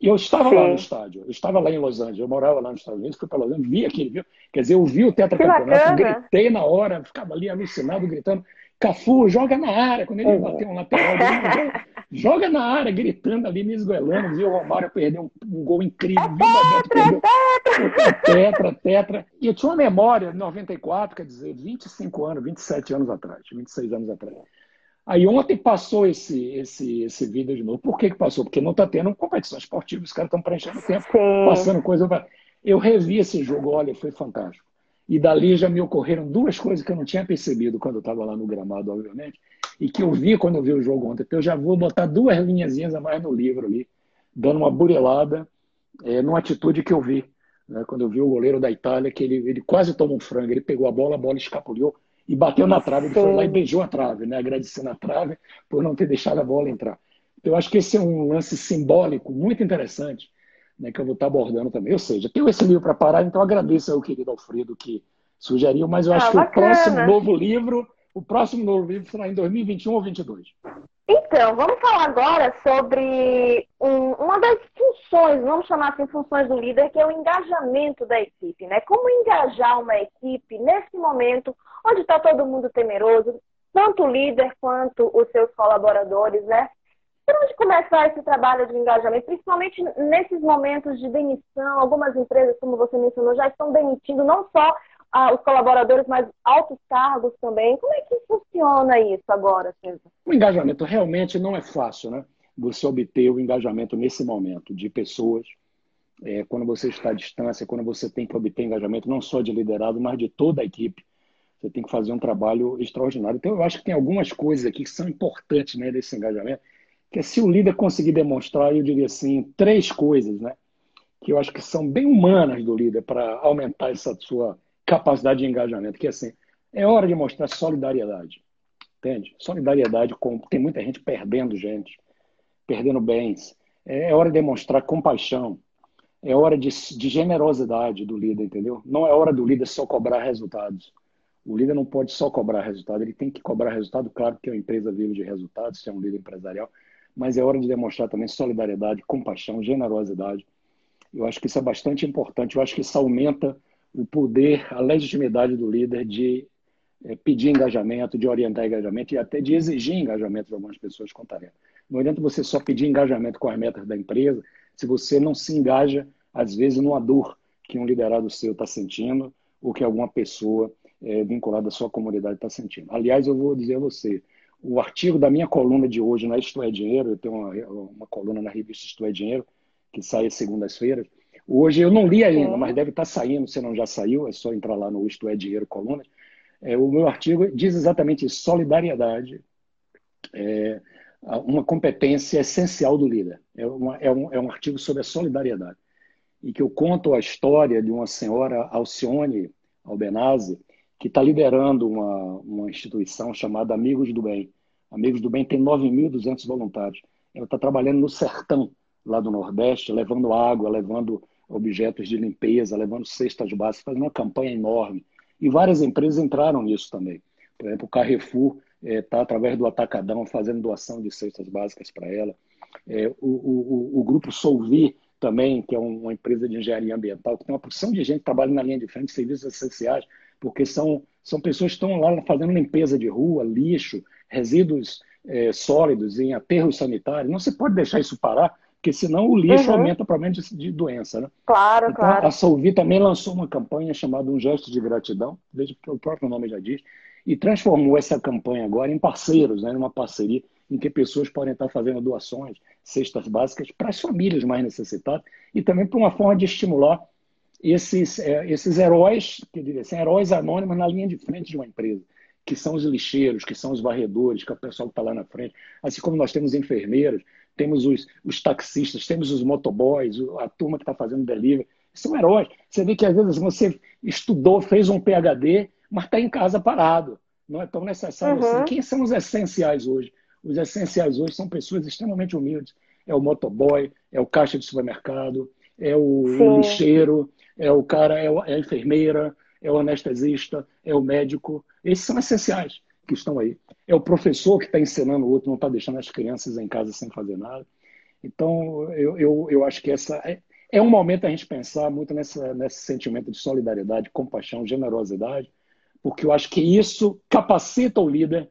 Speaker 2: E eu estava Sim. lá no estádio, eu estava lá em Los Angeles, eu morava lá nos Estados Unidos, fui para Los Angeles, vi aquele, viu? Quer dizer, eu vi o tetracampeonato, gritei na hora, ficava ali alucinado, gritando, Cafu, joga na área, quando ele uhum. bateu um lateral, joga na área, gritando ali, me esgoelando, viu o Romário perder um, um gol incrível, viu o perdeu tetra, tetra. E eu tinha uma memória, 94, quer dizer, 25 anos, 27 anos atrás, 26 anos atrás. Aí ontem passou esse, esse, esse vídeo de novo. Por que, que passou? Porque não está tendo competição esportiva, os caras estão preenchendo tempo, Sim. passando coisa. Eu revi esse jogo, olha, foi fantástico. E dali já me ocorreram duas coisas que eu não tinha percebido quando eu estava lá no gramado, obviamente, e que eu vi quando eu vi o jogo ontem. Então eu já vou botar duas linhazinhas a mais no livro ali, dando uma burelada é, numa atitude que eu vi. Né? Quando eu vi o goleiro da Itália, que ele, ele quase tomou um frango, ele pegou a bola, a bola escapuliu e bateu na trave. Ele foi lá e beijou a trave, né? agradecendo a trave por não ter deixado a bola entrar. Então, eu acho que esse é um lance simbólico muito interessante, né, que eu vou estar abordando também. Ou seja, tenho esse livro para parar, então agradeço ao querido Alfredo que sugeriu, mas eu acho ah, que bacana. o próximo novo livro, o próximo novo livro será em 2021 ou 2022.
Speaker 3: Então, vamos falar agora sobre um, uma das funções, vamos chamar assim, funções do líder, que é o engajamento da equipe, né? Como engajar uma equipe nesse momento onde está todo mundo temeroso, tanto o líder quanto os seus colaboradores, né? Por onde começar esse trabalho de engajamento, principalmente nesses momentos de demissão? Algumas empresas, como você mencionou, já estão demitindo não só ah, os colaboradores, mas altos cargos também. Como é que funciona isso agora, César?
Speaker 2: O engajamento realmente não é fácil, né? Você obter o engajamento nesse momento de pessoas, é, quando você está à distância, quando você tem que obter engajamento não só de liderado, mas de toda a equipe. Você tem que fazer um trabalho extraordinário. Então, eu acho que tem algumas coisas aqui que são importantes né, desse engajamento, que se o líder conseguir demonstrar, eu diria assim, três coisas, né? Que eu acho que são bem humanas do líder para aumentar essa sua capacidade de engajamento, que é assim, é hora de mostrar solidariedade. Entende? Solidariedade com. Tem muita gente perdendo gente, perdendo bens. É, é hora de demonstrar compaixão. É hora de, de generosidade do líder, entendeu? Não é hora do líder só cobrar resultados. O líder não pode só cobrar resultado, ele tem que cobrar resultado, claro que a empresa vive de resultados, se é um líder empresarial, mas é hora de demonstrar também solidariedade, compaixão, generosidade. Eu acho que isso é bastante importante. Eu acho que isso aumenta o poder, a legitimidade do líder de é, pedir engajamento, de orientar engajamento e até de exigir engajamento de algumas pessoas com tarefa. Não adianta você só pedir engajamento com as metas da empresa se você não se engaja, às vezes, numa dor que um liderado seu está sentindo ou que alguma pessoa é, vinculada à sua comunidade está sentindo. Aliás, eu vou dizer a você, o artigo da minha coluna de hoje na Isto é Dinheiro, eu tenho uma, uma coluna na revista Isto é Dinheiro, que sai segundas-feiras, Hoje eu não li ainda, mas deve estar saindo, se não já saiu, é só entrar lá no Isto é Dinheiro Coluna. É, o meu artigo diz exatamente isso, solidariedade é uma competência essencial do líder. É, uma, é, um, é um artigo sobre a solidariedade. E que eu conto a história de uma senhora, Alcione Albenazzi, que está liderando uma, uma instituição chamada Amigos do Bem. Amigos do Bem tem 9.200 voluntários. Ela está trabalhando no sertão lá do Nordeste, levando água, levando objetos de limpeza, levando cestas básicas, fazendo uma campanha enorme. E várias empresas entraram nisso também. Por exemplo, o Carrefour está, eh, através do Atacadão, fazendo doação de cestas básicas para ela. É, o, o, o, grupo Solvi também, que é uma empresa de engenharia ambiental, que tem uma porção de gente que trabalha na linha de frente, serviços essenciais, porque são, são pessoas que estão lá fazendo limpeza de rua, lixo, resíduos é, sólidos em aterros sanitários. Não se pode deixar isso parar, porque senão o lixo uhum. aumenta o problema de, de, doença, né?
Speaker 3: Claro,
Speaker 2: então,
Speaker 3: claro.
Speaker 2: A Solvi também lançou uma campanha chamada Um Gesto de Gratidão, veja que o próprio nome já diz, e transformou essa campanha agora em parceiros, né, numa parceria em que pessoas podem estar fazendo doações, cestas básicas para as famílias mais necessitadas e também para uma forma de estimular esses, é, esses heróis, que diria assim, heróis anônimos na linha de frente de uma empresa, que são os lixeiros, que são os varredores, que é o pessoal que está lá na frente, assim como nós temos enfermeiros, temos os, os taxistas, temos os motoboys, a turma que está fazendo delivery. São heróis. Você vê que às vezes você estudou, fez um PhD, mas está em casa parado. Não é tão necessário assim. uhum. assim. Quem são os essenciais hoje? Os essenciais hoje são pessoas extremamente humildes. É o motoboy, é o caixa de supermercado, é o, lixeiro, é o cara, é, é a enfermeira, é o anestesista, é o médico. Esses são essenciais. que estão aí. É o professor que está ensinando o outro, não está deixando as crianças em casa sem fazer nada. Então, eu, eu, eu acho que essa é, é um momento a gente pensar muito nessa, nesse sentimento de solidariedade, compaixão, generosidade, porque eu acho que isso capacita o líder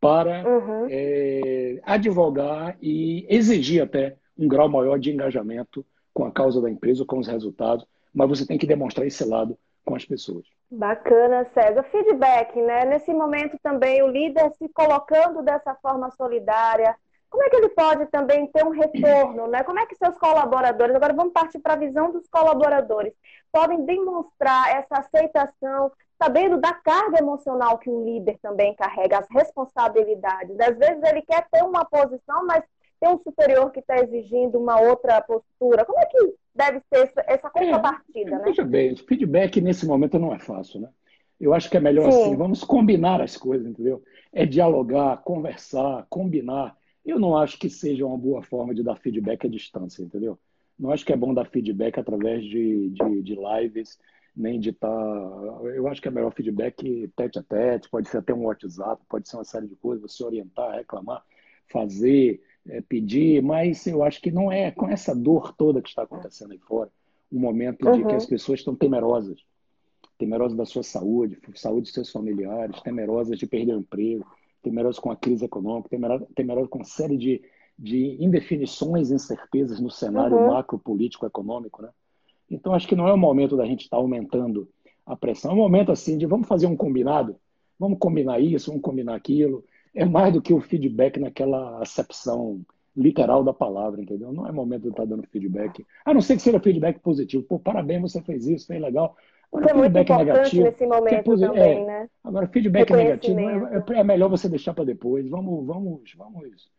Speaker 2: para uhum. é, advogar e exigir até um grau maior de engajamento com a causa da empresa, com os resultados, mas você tem que demonstrar esse lado com as pessoas.
Speaker 3: Bacana, César. Feedback, né? Nesse momento também o líder se colocando dessa forma solidária, como é que ele pode também ter um retorno, né? Como é que seus colaboradores, agora vamos partir para a visão dos colaboradores, podem demonstrar essa aceitação, sabendo da carga emocional que um líder também carrega, as responsabilidades. Às vezes ele quer ter uma posição, mas tem um superior que está exigindo uma outra postura. Como é que deve ser essa contrapartida, é, né?
Speaker 2: Veja bem, o feedback nesse momento não é fácil, né? Eu acho que é melhor Sim. assim, vamos combinar as coisas, entendeu? É dialogar, conversar, combinar. Eu não acho que seja uma boa forma de dar feedback à distância, entendeu? Não acho que é bom dar feedback através de, de, de lives, nem de estar. Tá... Eu acho que é melhor feedback tete a tete, pode ser até um WhatsApp, pode ser uma série de coisas, você orientar, reclamar, fazer, é, pedir, mas eu acho que não é com essa dor toda que está acontecendo aí fora, um momento uhum. de que as pessoas estão temerosas temerosas da sua saúde, saúde de seus familiares, temerosas de perder o emprego, temerosos com a crise econômica, temerosos, com uma série de, de indefinições e incertezas no cenário uhum. macro, político, econômico. Né? Então, acho que não é o momento da gente estar tá aumentando a pressão. É um momento assim de vamos fazer um combinado, vamos combinar isso, vamos combinar aquilo. É mais do que o feedback naquela acepção literal da palavra, entendeu? Não é momento de estar tá dando feedback. A não ser que seja feedback positivo. Pô, parabéns, você fez isso, foi legal.
Speaker 3: Agora, é muito importante negativo, nesse momento é, também, né?
Speaker 2: Agora, feedback negativo é, é, melhor você deixar para depois. Vamos, vamos, vamos,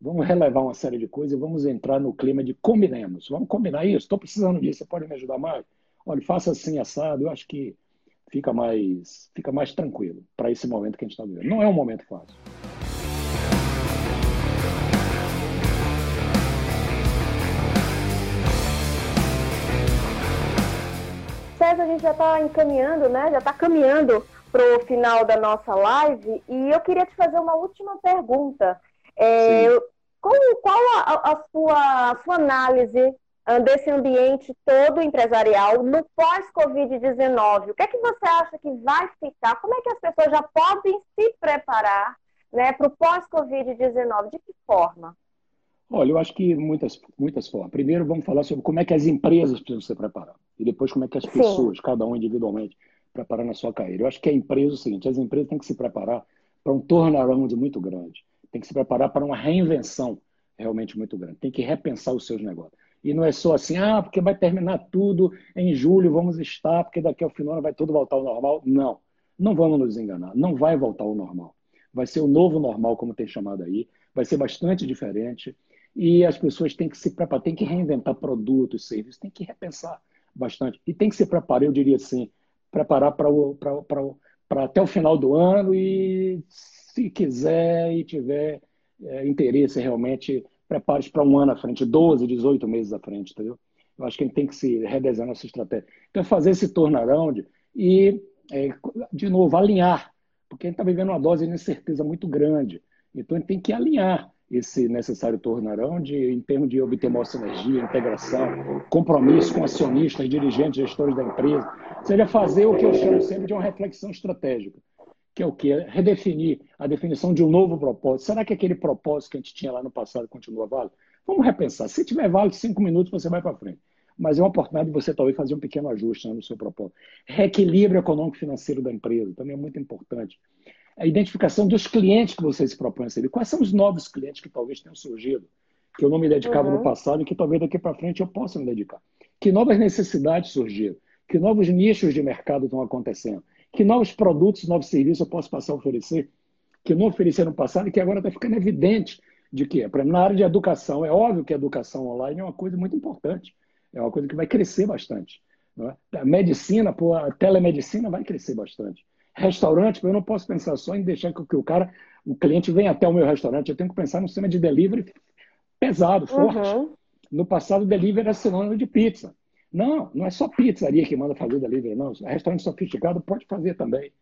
Speaker 2: vamos relevar uma série de coisas e vamos entrar no clima de combinemos. Vamos combinar isso. Estou precisando disso. Você pode me ajudar mais? Olha, faça assim assado. Eu acho que fica mais, fica mais tranquilo para esse momento que a gente está vivendo. Não é um momento fácil.
Speaker 3: César, a gente já está encaminhando, né? Já está caminhando para o final da nossa live e eu queria te fazer uma última pergunta. É, qual, qual a, a, sua, a sua análise desse ambiente todo empresarial no pós-Covid-19? O que é que você acha que vai ficar? Como é que as pessoas já podem se preparar né, para o pós-Covid-19? De que forma?
Speaker 2: Olha, eu acho que muitas, muitas formas. Primeiro, vamos falar sobre como é que as empresas precisam se preparar. E depois, como é que as pessoas, Sim. cada um individualmente, preparar na sua carreira. Eu acho que a empresa é o seguinte: as empresas têm que se preparar para um turnaround muito grande. Tem que se preparar para uma reinvenção realmente muito grande. Tem que repensar os seus negócios. E não é só assim, ah, porque vai terminar tudo em julho, vamos estar, porque daqui ao final vai tudo voltar ao normal. Não, não vamos nos enganar. Não vai voltar ao normal. Vai ser o novo normal, como tem chamado aí. Vai ser bastante diferente e as pessoas têm que se preparar, têm que reinventar produtos, serviços, têm que repensar bastante. E tem que se preparar, eu diria assim, preparar para até o final do ano e, se quiser e tiver é, interesse realmente, prepare-se para um ano à frente, 12, 18 meses à frente, entendeu? Eu acho que a gente tem que se redesenhar nossa estratégia. Então, fazer esse turnaround e, é, de novo, alinhar, porque a gente está vivendo uma dose de incerteza muito grande. Então, a gente tem que alinhar esse necessário turnaround em termos de obter maior sinergia, integração, compromisso com acionistas, dirigentes, gestores da empresa. Seja fazer o que eu chamo sempre de uma reflexão estratégica, que é o que? Redefinir a definição de um novo propósito. Será que aquele propósito que a gente tinha lá no passado continua válido? Vamos repensar. Se tiver válido cinco minutos, você vai para frente. Mas é uma oportunidade de você talvez fazer um pequeno ajuste né, no seu propósito. Reequilíbrio econômico-financeiro da empresa também é muito importante a identificação dos clientes que você se propõe a servir. Quais são os novos clientes que talvez tenham surgido, que eu não me dedicava uhum. no passado e que talvez daqui para frente eu possa me dedicar? Que novas necessidades surgiram? Que novos nichos de mercado estão acontecendo? Que novos produtos, novos serviços eu posso passar a oferecer que eu não oferecia no passado e que agora está ficando evidente de que, na área de educação, é óbvio que a educação online é uma coisa muito importante, é uma coisa que vai crescer bastante. É? A medicina, pô, a telemedicina vai crescer bastante. Restaurante, eu não posso pensar só em deixar que o cara, o cliente venha até o meu restaurante. Eu tenho que pensar no sistema de delivery pesado, forte. Uhum. No passado, delivery era sinônimo de pizza. Não, não é só pizzaria que manda fazer delivery, não. Restaurante sofisticado pode fazer também.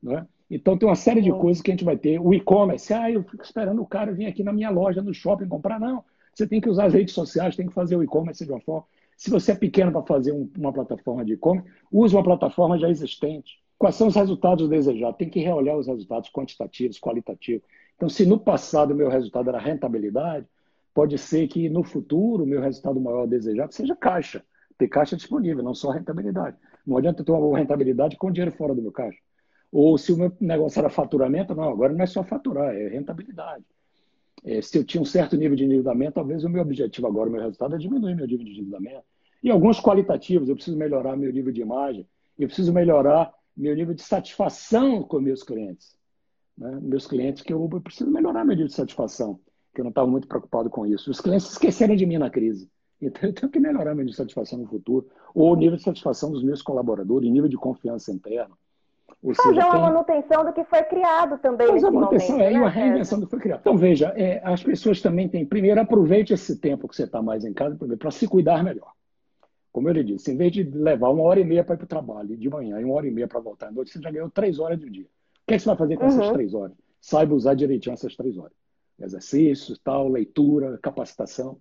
Speaker 2: Não é? Então, tem uma série de coisas que a gente vai ter. O e-commerce, ah, eu fico esperando o cara vir aqui na minha loja, no shopping, comprar. Não, você tem que usar as redes sociais, tem que fazer o e-commerce de uma forma. Se você é pequeno para fazer um, uma plataforma de e-commerce, use uma plataforma já existente. Quais são os resultados desejados? Tem que reolhar os resultados quantitativos, qualitativos. Então, se no passado o meu resultado era rentabilidade, pode ser que no futuro o meu resultado maior desejado seja caixa. Ter caixa disponível, não só rentabilidade. Não adianta ter uma rentabilidade com dinheiro fora do meu caixa. Ou se o meu negócio era faturamento, não, agora não é só faturar, é rentabilidade. É, se eu tinha um certo nível de endividamento, talvez o meu objetivo agora, o meu resultado é diminuir meu nível de endividamento. E alguns qualitativos, eu preciso melhorar meu nível de imagem, eu preciso melhorar meu nível de satisfação com meus clientes. Né? Meus clientes que eu, eu preciso melhorar meu nível de satisfação, que eu não estava muito preocupado com isso. Os clientes esqueceram de mim na crise. Então eu tenho que melhorar meu nível de satisfação no futuro, ou o nível de satisfação dos meus colaboradores, nível de confiança interna.
Speaker 3: Ou Fazer seja, uma tem... manutenção do que foi criado também.
Speaker 2: Fazer a manutenção momento, é, né, uma reinvenção do que foi criado. Então, veja, é, as pessoas também têm. Primeiro, aproveite esse tempo que você está mais em casa para se cuidar melhor. Como eu lhe disse, em vez de levar uma hora e meia para ir para o trabalho de manhã e uma hora e meia para voltar à noite, você já ganhou três horas do dia. O que, é que você vai fazer com uhum. essas três horas? Saiba usar direitinho essas três horas. Exercícios, tal, leitura, capacitação.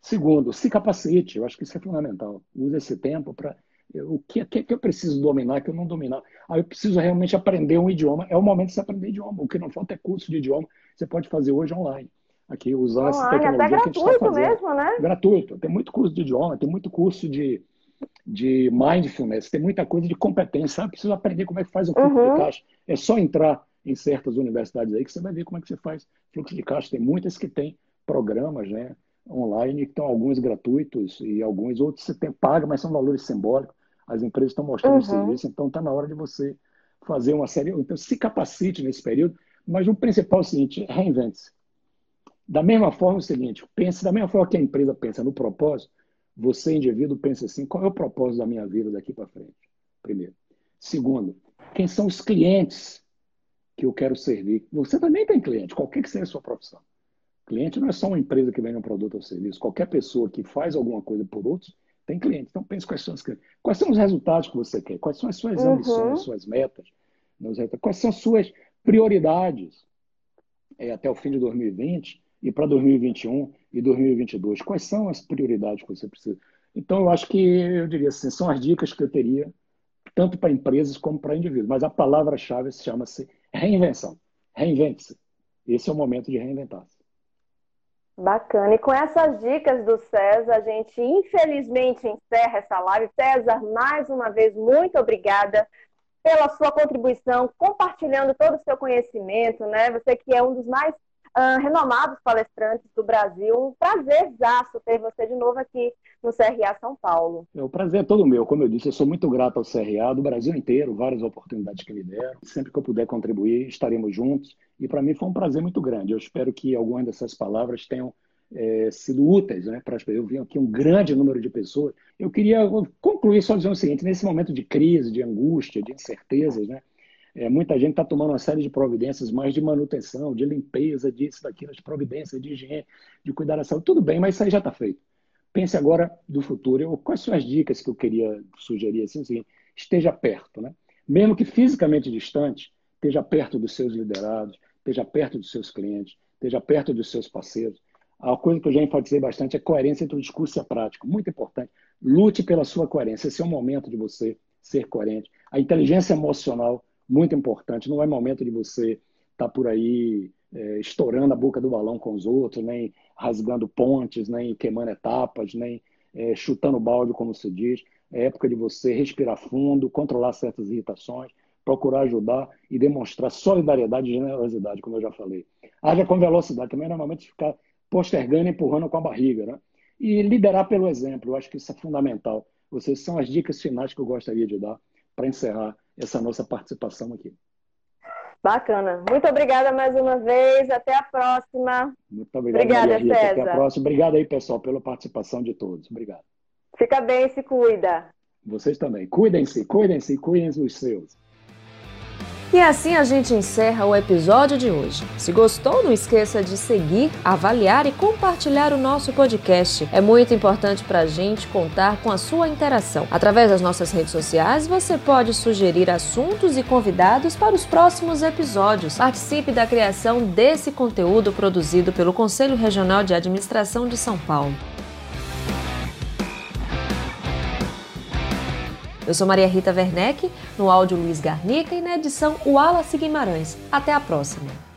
Speaker 2: Segundo, se capacite. Eu acho que isso é fundamental. Use esse tempo para o que, que, que eu preciso dominar que eu não dominar? Ah, eu preciso realmente aprender um idioma. É o momento de você aprender idioma. O que não falta é curso de idioma. Você pode fazer hoje online. Aqui, usando
Speaker 3: essa tecnologia até que a gente está fazendo. mesmo, né?
Speaker 2: Gratuito. Tem muito curso de idioma, tem muito curso de, de mindfulness, tem muita coisa de competência. Sabe? Precisa aprender como é que faz o fluxo uhum. de caixa. É só entrar em certas universidades aí que você vai ver como é que você faz fluxo de caixa. Tem muitas que têm programas, né? Online, que estão alguns gratuitos e alguns outros você tem, paga, mas são valores simbólicos. As empresas estão mostrando uhum. serviço, então está na hora de você fazer uma série. Então, se capacite nesse período, mas o principal é o seguinte: reinvente-se. Da mesma forma, é o seguinte: pense, da mesma forma que a empresa pensa no propósito, você, indivíduo, pensa assim: qual é o propósito da minha vida daqui para frente? Primeiro. Segundo, quem são os clientes que eu quero servir? Você também tem cliente, qualquer que seja a sua profissão. Cliente não é só uma empresa que vende um produto ou serviço. Qualquer pessoa que faz alguma coisa por outros tem cliente. Então pense quais são os. Quais são os resultados que você quer? Quais são as suas uhum. ambições, suas metas? Quais são as suas prioridades é, até o fim de 2020 e para 2021 e 2022? Quais são as prioridades que você precisa? Então, eu acho que, eu diria assim, são as dicas que eu teria, tanto para empresas como para indivíduos. Mas a palavra-chave chama-se reinvenção. Reinvente-se. Esse é o momento de reinventar-se.
Speaker 3: Bacana. E com essas dicas do César, a gente infelizmente encerra essa live. César, mais uma vez, muito obrigada pela sua contribuição, compartilhando todo o seu conhecimento, né? Você que é um dos mais uh, renomados palestrantes do Brasil. Um prazerzaço ter você de novo aqui no CRA São Paulo.
Speaker 2: É, o prazer é todo meu. Como eu disse, eu sou muito grato ao CRA, do Brasil inteiro, várias oportunidades que me deram. Sempre que eu puder contribuir, estaremos juntos. E para mim foi um prazer muito grande. Eu espero que algumas dessas palavras tenham é, sido úteis né, para as pessoas. Eu vi aqui um grande número de pessoas. Eu queria concluir só dizendo o seguinte: nesse momento de crise, de angústia, de incertezas, né, é, muita gente está tomando uma série de providências mais de manutenção, de limpeza, disso, daquilo, de providência, de higiene, de cuidar da saúde. Tudo bem, mas isso aí já está feito. Pense agora do futuro. Eu, quais são as dicas que eu queria sugerir? Assim, assim, esteja perto, né? mesmo que fisicamente distante, esteja perto dos seus liderados, esteja perto dos seus clientes, esteja perto dos seus parceiros. A coisa que eu já enfatizei bastante é coerência entre o discurso e a prática. Muito importante. Lute pela sua coerência. Esse é o momento de você ser coerente. A inteligência emocional, muito importante. Não é momento de você estar tá por aí é, estourando a boca do balão com os outros, nem rasgando pontes, nem queimando etapas, nem é, chutando balde, como se diz. É época de você respirar fundo, controlar certas irritações, procurar ajudar e demonstrar solidariedade e generosidade, como eu já falei. Haja com velocidade, também normalmente ficar postergando e empurrando com a barriga. Né? E liderar pelo exemplo, eu acho que isso é fundamental. Vocês são as dicas finais que eu gostaria de dar para encerrar essa nossa participação aqui.
Speaker 3: Bacana. Muito obrigada mais uma vez. Até a próxima.
Speaker 2: Muito obrigado, Obrigada, Maria César. Até a próxima. Obrigado aí, pessoal, pela participação de todos. Obrigado.
Speaker 3: Fica bem, se cuida.
Speaker 2: Vocês também. Cuidem-se, cuidem-se, cuidem dos seus.
Speaker 4: E assim a gente encerra o episódio de hoje. Se gostou, não esqueça de seguir, avaliar e compartilhar o nosso podcast. É muito importante para a gente contar com a sua interação. Através das nossas redes sociais, você pode sugerir assuntos e convidados para os próximos episódios. Participe da criação desse conteúdo produzido pelo Conselho Regional de Administração de São Paulo. Eu sou Maria Rita Werneck, no áudio Luiz Garnica e na edição Wallace Guimarães. Até a próxima!